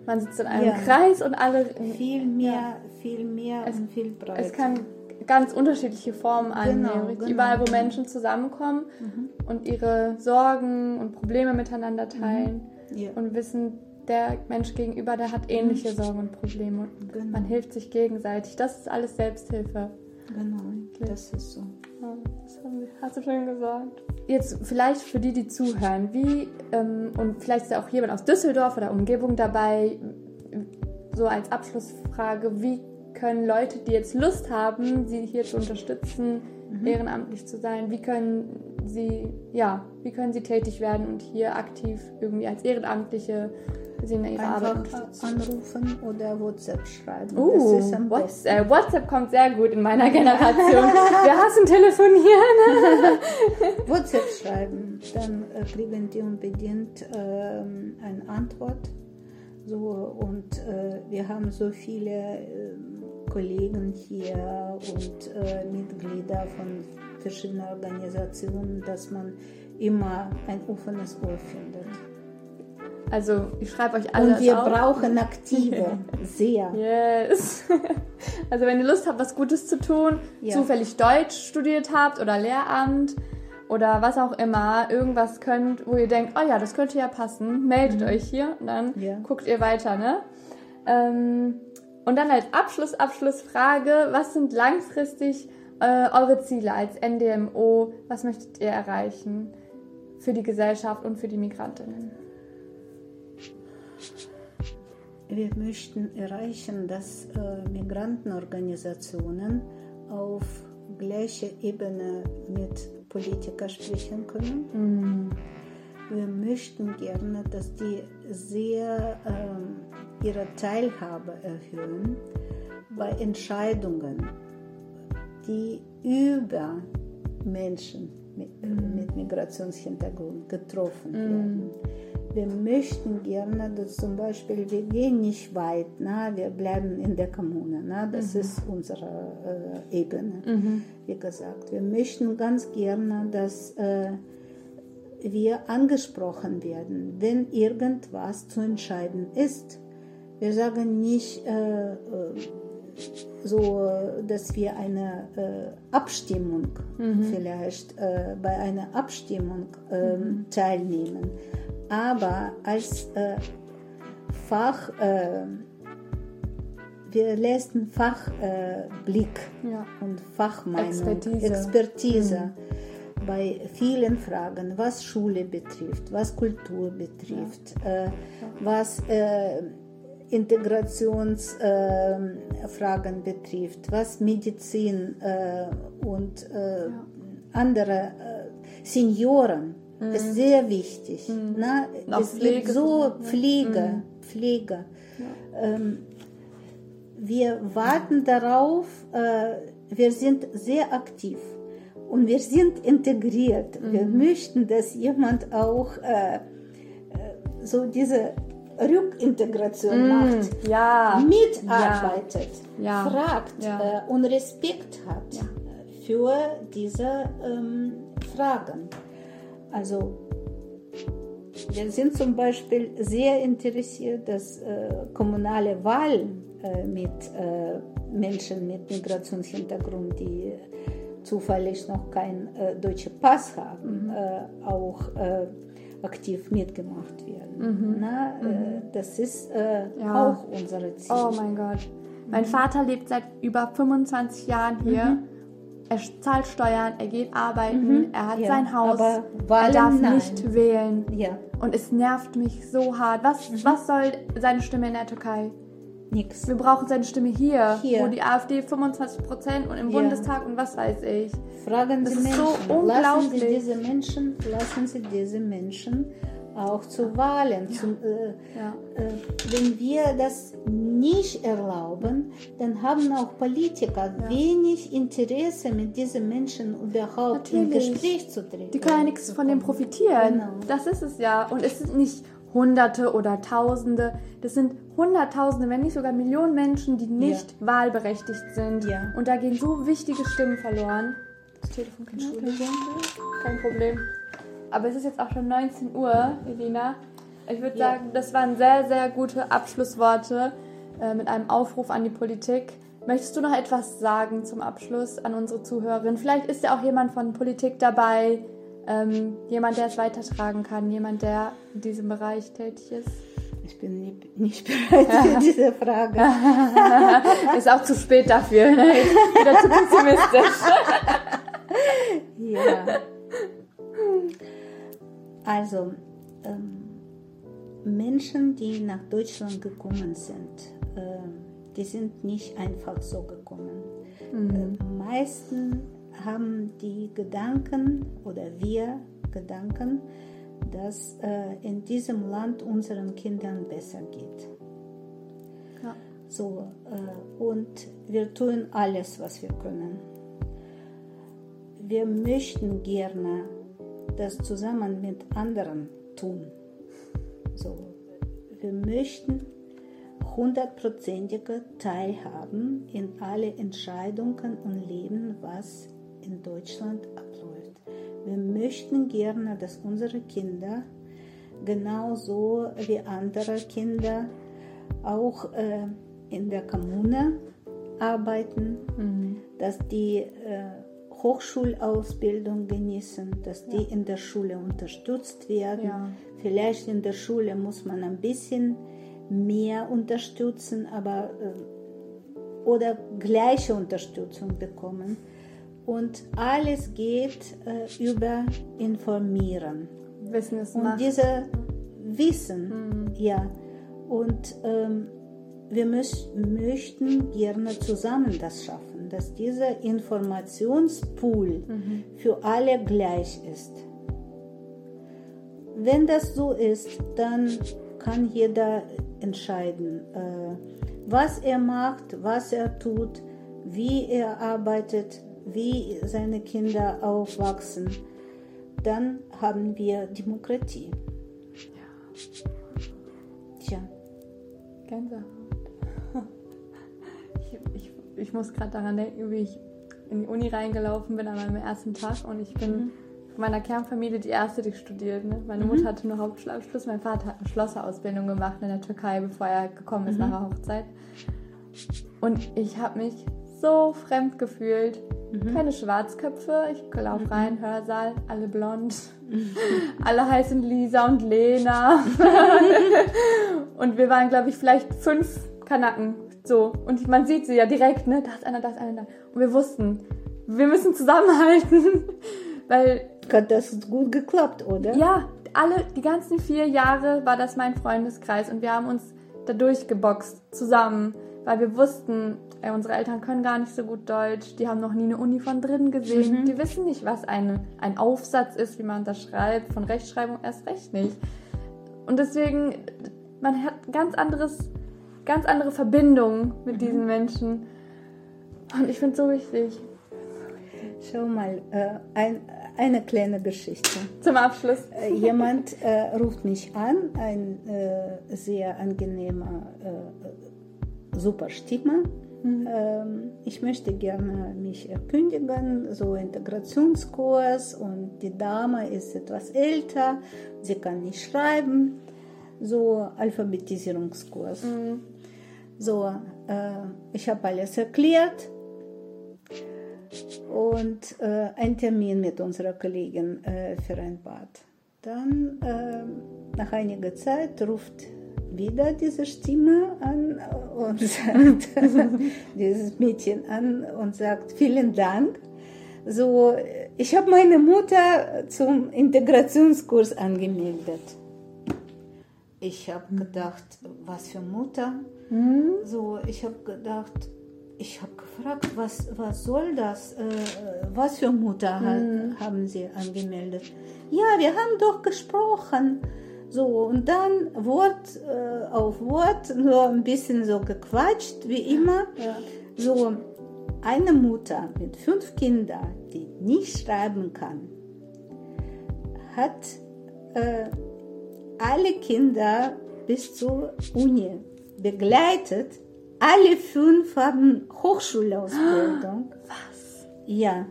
man sitzt in einem ja. Kreis und alle. Viel mehr, ja. viel mehr es, und viel breiter. Es kann ganz unterschiedliche Formen annehmen. Genau, genau, Überall, wo genau. Menschen zusammenkommen mhm. und ihre Sorgen und Probleme miteinander teilen mhm. ja. und wissen, der Mensch gegenüber, der hat ähnliche mhm. Sorgen und Probleme und genau. man hilft sich gegenseitig. Das ist alles Selbsthilfe. Genau, das ist so. Ja, das hast du schön gesagt. Jetzt vielleicht für die, die zuhören, wie, ähm, und vielleicht ist ja auch jemand aus Düsseldorf oder Umgebung dabei, so als Abschlussfrage, wie können Leute, die jetzt Lust haben, sie hier zu unterstützen, mhm. ehrenamtlich zu sein, wie können sie, ja, wie können sie tätig werden und hier aktiv irgendwie als Ehrenamtliche sie in ihrer Einfach Arbeit anrufen oder WhatsApp schreiben. Uh, WhatsApp. WhatsApp kommt sehr gut in meiner Generation. Wir hassen telefonieren. WhatsApp schreiben, dann äh, kriegen die unbedingt äh, eine Antwort. So, und äh, wir haben so viele äh, Kollegen hier und äh, Mitglieder von verschiedenen Organisationen, dass man immer ein offenes Ohr findet. Also ich schreibe euch alles Und wir auf. brauchen Aktive, sehr. Yes. Also wenn ihr Lust habt, was Gutes zu tun, ja. zufällig Deutsch studiert habt oder Lehramt oder was auch immer, irgendwas könnt, wo ihr denkt, oh ja, das könnte ja passen, meldet mhm. euch hier und dann ja. guckt ihr weiter, ne? Ähm, und dann als Abschluss, Abschlussfrage, was sind langfristig äh, eure Ziele als NDMO? Was möchtet ihr erreichen für die Gesellschaft und für die Migrantinnen? Wir möchten erreichen, dass äh, Migrantenorganisationen auf gleicher Ebene mit Politikern sprechen können. Mhm. Wir möchten gerne, dass die sehr äh, ihre Teilhabe erhöhen bei Entscheidungen, die über Menschen mit, mhm. mit Migrationshintergrund getroffen mhm. werden wir möchten gerne, dass zum Beispiel, wir gehen nicht weit, na, wir bleiben in der Kommune, na, das mhm. ist unsere äh, Ebene, mhm. wie gesagt. Wir möchten ganz gerne, dass äh, wir angesprochen werden, wenn irgendwas zu entscheiden ist. Wir sagen nicht äh, äh so, dass wir eine äh, Abstimmung mhm. vielleicht äh, bei einer Abstimmung ähm, mhm. teilnehmen aber als äh, Fach, äh, wir leisten Fachblick ja. und Fachmeinung, Expertise, Expertise mhm. Bei vielen Fragen, was Schule betrifft, was Kultur betrifft. Äh, was äh, Integrationsfragen ähm, betrifft, was Medizin äh, und ja. andere Senioren mhm. ist sehr wichtig. Mhm. Ne? Es Pflege gibt so Pflege, mhm. Pflege. Ja. Ähm, wir warten darauf, äh, wir sind sehr aktiv und wir sind integriert. Mhm. Wir möchten, dass jemand auch äh, äh so diese Rückintegration mm, macht, ja, mitarbeitet, ja, fragt ja. Äh, und Respekt hat für diese ähm, Fragen. Also wir sind zum Beispiel sehr interessiert, dass äh, kommunale Wahlen äh, mit äh, Menschen mit Migrationshintergrund, die zufällig noch keinen äh, deutschen Pass haben, mhm. Äh, auch äh, aktiv mitgemacht werden. Mhm. Na, mhm. das ist ja. auch unsere Ziel. Oh mein Gott. Mein Vater lebt seit über 25 Jahren hier. Mhm er zahlt Steuern, er geht arbeiten, er hat Mhm. ja, sein Haus, aber er darf nein. nicht wählen. Ja, Und es nervt mich so hart. Was, Mhm. was soll seine Stimme in der Türkei? Nix. Wir brauchen seine Stimme hier, Hier. wo die AfD 25 Prozent und im Ja. Bundestag und was weiß ich. Fragen Das Sie ist Menschen. so lassen Sie diese Menschen, lassen Sie diese Menschen auch zu Wahlen. Zum, äh, Ja. äh, wenn wir das nicht erlauben, dann haben auch Politiker wenig Interesse, mit diesen Menschen überhaupt in Natürlich. Gespräch zu treten. Die können ja nichts von dem profitieren. Genau. Das ist es ja. Und es sind nicht Hunderte oder Tausende. Das sind Hunderttausende, wenn nicht sogar Millionen Menschen, die nicht wahlberechtigt sind. Ja. Und da gehen so wichtige Stimmen verloren. Das Telefon kann Kein Problem. Aber es ist jetzt auch schon 19 Uhr, Elina. Ich würde Ja. sagen, das waren sehr, sehr gute Abschlussworte äh, mit einem Aufruf an die Politik. Möchtest du noch etwas sagen zum Abschluss an unsere Zuhörerin? Vielleicht ist ja auch jemand von Politik dabei, ähm, jemand, der es weitertragen kann, jemand, der in diesem Bereich tätig ist. Ich bin nie, nicht bereit für diese Frage. Ist auch zu spät dafür. Ne? Wieder zu pessimistisch. Ja. Also, ähm, Menschen, die nach Deutschland gekommen sind, äh, die sind nicht einfach so gekommen. Äh, meisten haben die Gedanken oder wir Gedanken, dass äh, in diesem Land unseren Kindern besser geht. Ja. So, äh, und wir tun alles, was wir können. Wir möchten gerne das zusammen mit anderen tun. So, wir möchten hundertprozentige Teilhaben in alle Entscheidungen und Leben, was in Deutschland abläuft. Wir möchten gerne, dass unsere Kinder genauso wie andere Kinder auch äh, in der Kommune arbeiten, dass die äh, Hochschulausbildung genießen, dass die in der Schule unterstützt werden. Ja. Vielleicht in der Schule muss man ein bisschen mehr unterstützen, aber äh, oder gleiche Unterstützung bekommen. Und alles geht äh, über Informieren. Wissen es Und macht. diese Wissen, ja. Und ähm, wir möchten gerne zusammen das schaffen, dass dieser Informationspool für alle gleich ist. Wenn das so ist, dann kann jeder entscheiden, äh, was er macht, was er tut, wie er arbeitet, wie seine Kinder aufwachsen. Dann haben wir Demokratie. Tja, Gänsehaut. Ich, ich, ich muss gerade daran denken, wie ich in die Uni reingelaufen bin an meinem ersten Tag und ich bin von meiner Kernfamilie die erste, die studiert. Ne? Meine Mutter hatte nur Hauptschulabschluss, mein Vater hat eine Schlosserausbildung gemacht in der Türkei, bevor er gekommen ist nach der Hochzeit. Und ich habe mich so fremd gefühlt. Keine Schwarzköpfe, ich laufe rein, Hörsaal, alle blond. alle heißen Lisa und Lena. Und wir waren, glaube ich, vielleicht fünf Kanaken. So. Und man sieht sie ja direkt, ne? Da ist einer, da ist einer, da. Und wir wussten, wir müssen zusammenhalten. Weil, hat das gut geklappt, oder? ja, alle, die ganzen vier Jahre war das mein Freundeskreis und wir haben uns da durchgeboxt zusammen, weil wir wussten, ey, unsere Eltern können gar nicht so gut Deutsch, die haben noch nie eine Uni von drin gesehen, die wissen nicht, was eine, ein Aufsatz ist, wie man das schreibt, von Rechtschreibung erst recht nicht. Und deswegen, man hat ganz anderes, ganz andere Verbindungen mit diesen Menschen. Und ich finde es so wichtig. Schau mal, äh, ein, eine kleine Geschichte. Zum Abschluss. Äh, Jemand äh, ruft mich an, ein äh, sehr angenehmer, äh, super Stimme. Ähm, ich möchte gerne mich erkündigen, so Integrationskurs und die Dame ist etwas älter, sie kann nicht schreiben, so Alphabetisierungskurs. So, äh, ich habe alles erklärt und äh, einen Termin mit unserer Kollegin äh, vereinbart. Dann, äh, nach einiger Zeit, ruft wieder diese Stimme an und sagt, dieses Mädchen an und sagt, vielen Dank. So, ich habe meine Mutter zum Integrationskurs angemeldet. Ich habe gedacht, was für Mutter? So, ich habe gedacht, ich habe gefragt, was, was soll das? Äh, was für Mutter hat, haben Sie angemeldet? Ja, wir haben doch gesprochen. So, und dann Wort äh, auf Wort, nur ein bisschen so gequatscht, wie immer. So, eine Mutter mit fünf Kindern, die nicht schreiben kann, hat äh, alle Kinder bis zur Uni begleitet. Alle fünf haben Hochschulausbildung. Was? Ja.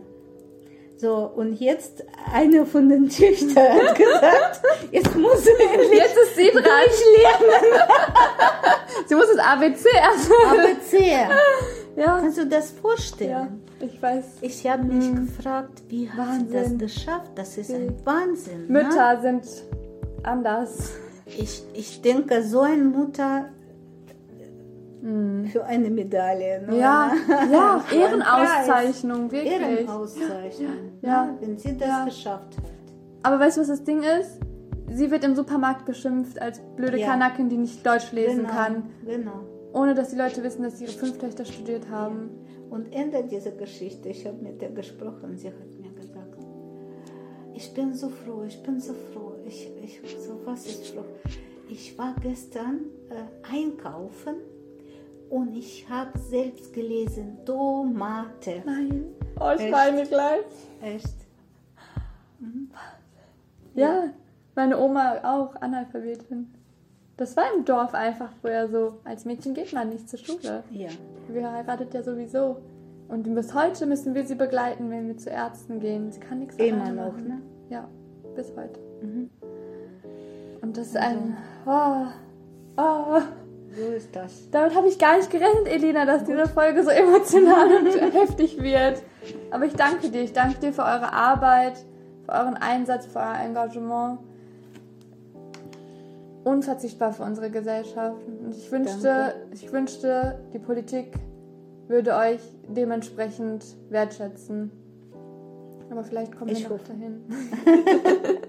So, und jetzt eine von den Töchtern hat gesagt, jetzt muss sie endlich Jetzt ist sie dran. durchlernen. Sie muss das ABC erstmal. ABC. Ja. Kannst du das vorstellen? ja, ich weiß. Ich habe mich gefragt, wie hat sie das geschafft? Das ist ein Wahnsinn. Ne? Mütter sind anders. Ich, ich denke, so eine Mutter für eine Medaille. Ne? Ja, ja, Ehrenauszeichnung, wirklich. Ehrenauszeichnung, Ja. ne? wenn sie das Ja. geschafft hat. Aber weißt du, was das Ding ist? Sie wird im Supermarkt beschimpft als blöde Ja. Kanakin, die nicht Deutsch lesen genau, kann. Genau. Ohne dass die Leute wissen, dass ihre fünf Töchter studiert haben. Und Ende dieser Geschichte, ich habe mit ihr gesprochen, sie hat mir gesagt, ich bin so froh, ich bin so froh, ich, ich so was ist froh. Ich war gestern äh, einkaufen und ich habe selbst gelesen, Tomate. Nein. Oh, ich weine gleich. Echt? Ja, meine Oma auch Analphabetin. Das war im Dorf einfach früher so. Als Mädchen geht man nicht zur Schule. Ja. Wir heiratet ja sowieso. Und bis heute müssen wir sie begleiten, wenn wir zu Ärzten gehen. Sie kann nichts Immer noch, machen. ne? Ja, bis heute. Mhm. Und das ist ein. Oh, oh. So ist das. Damit habe ich gar nicht gerechnet, Elina, dass diese Folge so emotional und heftig wird. Aber ich danke dir. Ich danke dir für eure Arbeit, für euren Einsatz, für euer Engagement. Unverzichtbar für unsere Gesellschaft. Und ich wünschte, Danke. ich wünschte, die Politik würde euch dementsprechend wertschätzen. Aber vielleicht kommen Ich wir noch hoffe. dahin.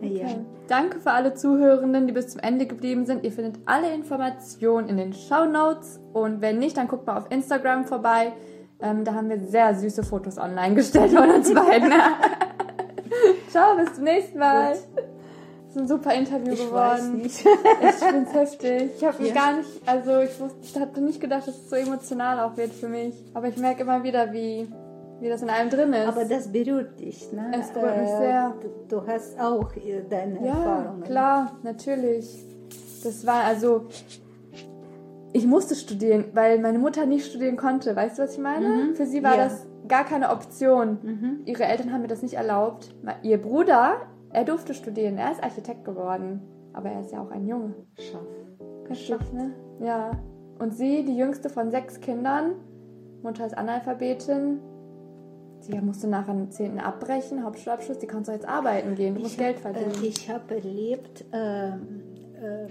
Ja. Danke für alle Zuhörenden, die bis zum Ende geblieben sind. Ihr findet alle Informationen in den Show Notes und wenn nicht, dann guckt mal auf Instagram vorbei. Ähm, da haben wir sehr süße Fotos online gestellt von uns beiden. Ciao, bis zum nächsten Mal. Gut. Das ist ein super Interview Ich geworden. weiß nicht. Ich finde es heftig. Ich habe Ja. gar nicht, also ich, wusste, ich hatte nicht gedacht, dass es so emotional auch wird für mich. Aber ich merke immer wieder, wie, wie das in einem drin ist. Aber das berührt dich, ne? Es berührt mich sehr. Du, du hast auch äh, deine Ja, Erfahrungen. klar, natürlich. Das war also. Ich musste studieren, weil meine Mutter nicht studieren konnte. Weißt du, was ich meine? Mhm. Für sie war Ja. das gar keine Option. Mhm. Ihre Eltern haben mir das nicht erlaubt. Ihr Bruder, er durfte studieren. Er ist Architekt geworden. Aber er ist ja auch ein Junge. Schaff. Heftig, ne? Ja. Und sie, die jüngste von sechs Kindern, Mutter ist Analphabetin. Sie musste nach dem 10. abbrechen, Hauptschulabschluss. Die kannst du jetzt arbeiten gehen. Du musst Geld verdienen. Äh, ich habe erlebt, ähm, ähm,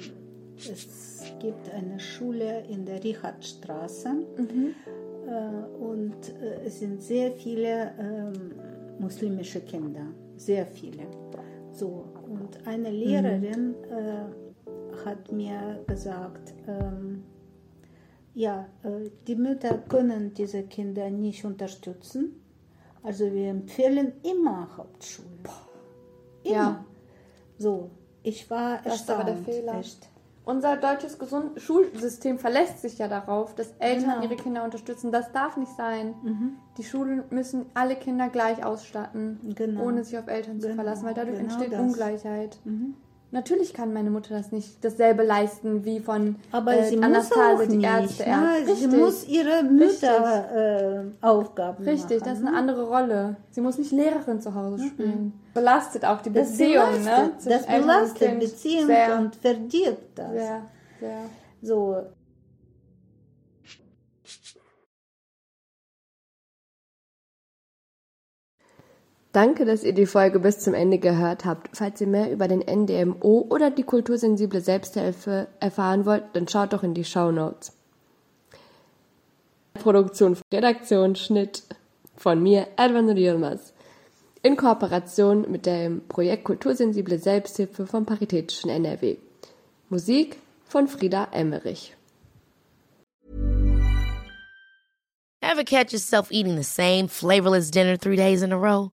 es gibt eine Schule in der Richardstraße Mhm. äh, und äh, es sind sehr viele ähm, muslimische Kinder, sehr viele. So, und eine Lehrerin äh, hat mir gesagt, ähm, ja, äh, die Mütter können diese Kinder nicht unterstützen. Also wir empfehlen immer Hauptschule. Immer. Ja. So, ich war Das ist aber der erstaunt. Fehler. Echt. Unser deutsches Gesund Schulsystem verlässt sich ja darauf, dass Eltern Genau. ihre Kinder unterstützen. Das darf nicht sein. Die Schulen müssen alle Kinder gleich ausstatten, Genau. ohne sich auf Eltern zu Genau, verlassen, weil dadurch genau entsteht das. Ungleichheit. Mhm. Natürlich kann meine Mutter das nicht dasselbe leisten wie von Aber äh, sie muss Anastasia, auch die nicht. Ärzte. ne? Richtig. Sie muss ihre Mütter äh, Richtig, machen. das ist ne? eine andere Rolle. Sie muss nicht Lehrerin zu Hause spielen. Belastet auch die Das Beziehung, belastet, ne? das belastet. Beziehung sehr, und verdirbt das. sehr, sehr. So, Danke, dass ihr die Folge bis zum Ende gehört habt. Falls ihr mehr über den NDMO oder die kultursensible Selbsthilfe erfahren wollt, dann schaut doch in die Show Notes. Produktion, Redaktion, Schnitt von mir, Edwin Yilmaz. In Kooperation mit dem Projekt Kultursensible Selbsthilfe vom Paritätischen NRW. Musik von Frieda Emmerich. Ever catch yourself eating the same flavorless dinner three days in a row?